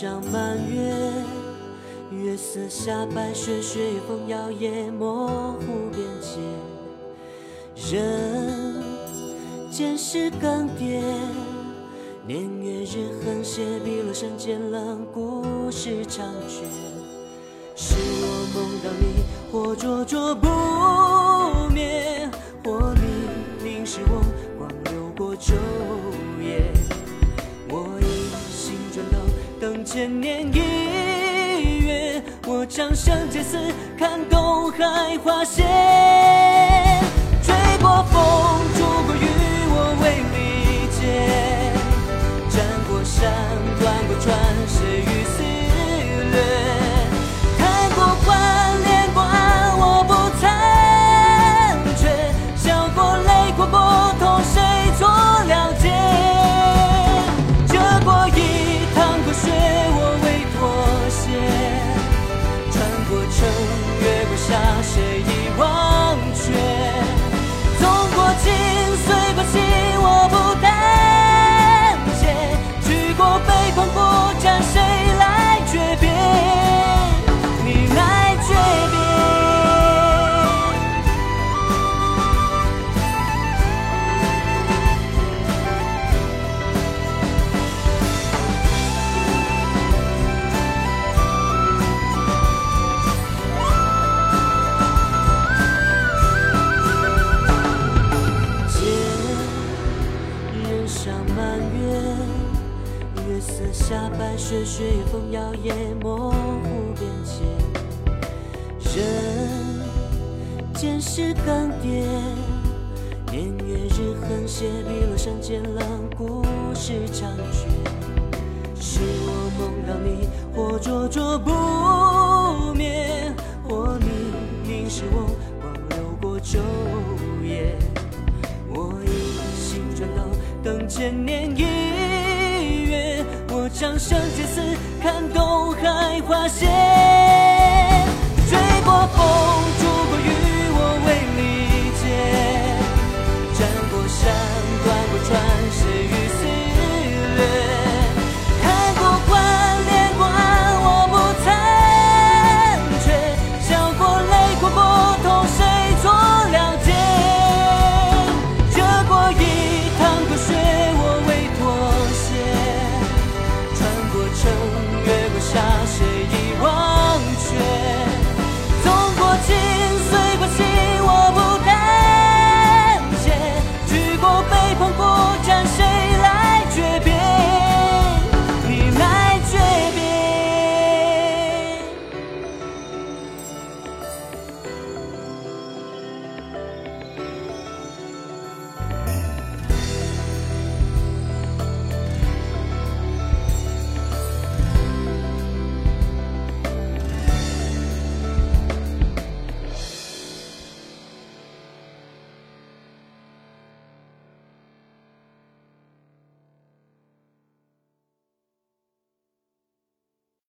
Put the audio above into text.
上满月，月色下白雪，雪风摇曳，模糊边界。人间是更迭，年月日横斜，碧落山间冷，故事长绝。是我梦到你，或灼灼不。千年一月。我长生劫死，看东海花谢。下白雪雪夜风摇曳，模糊边界。人间是更迭，年月日横斜，碧落山间冷，故事长绝。是我梦到你，或灼灼不灭，或你凝视我，光流过昼夜。我一心转动，等千年。生劫死，看东海花谢。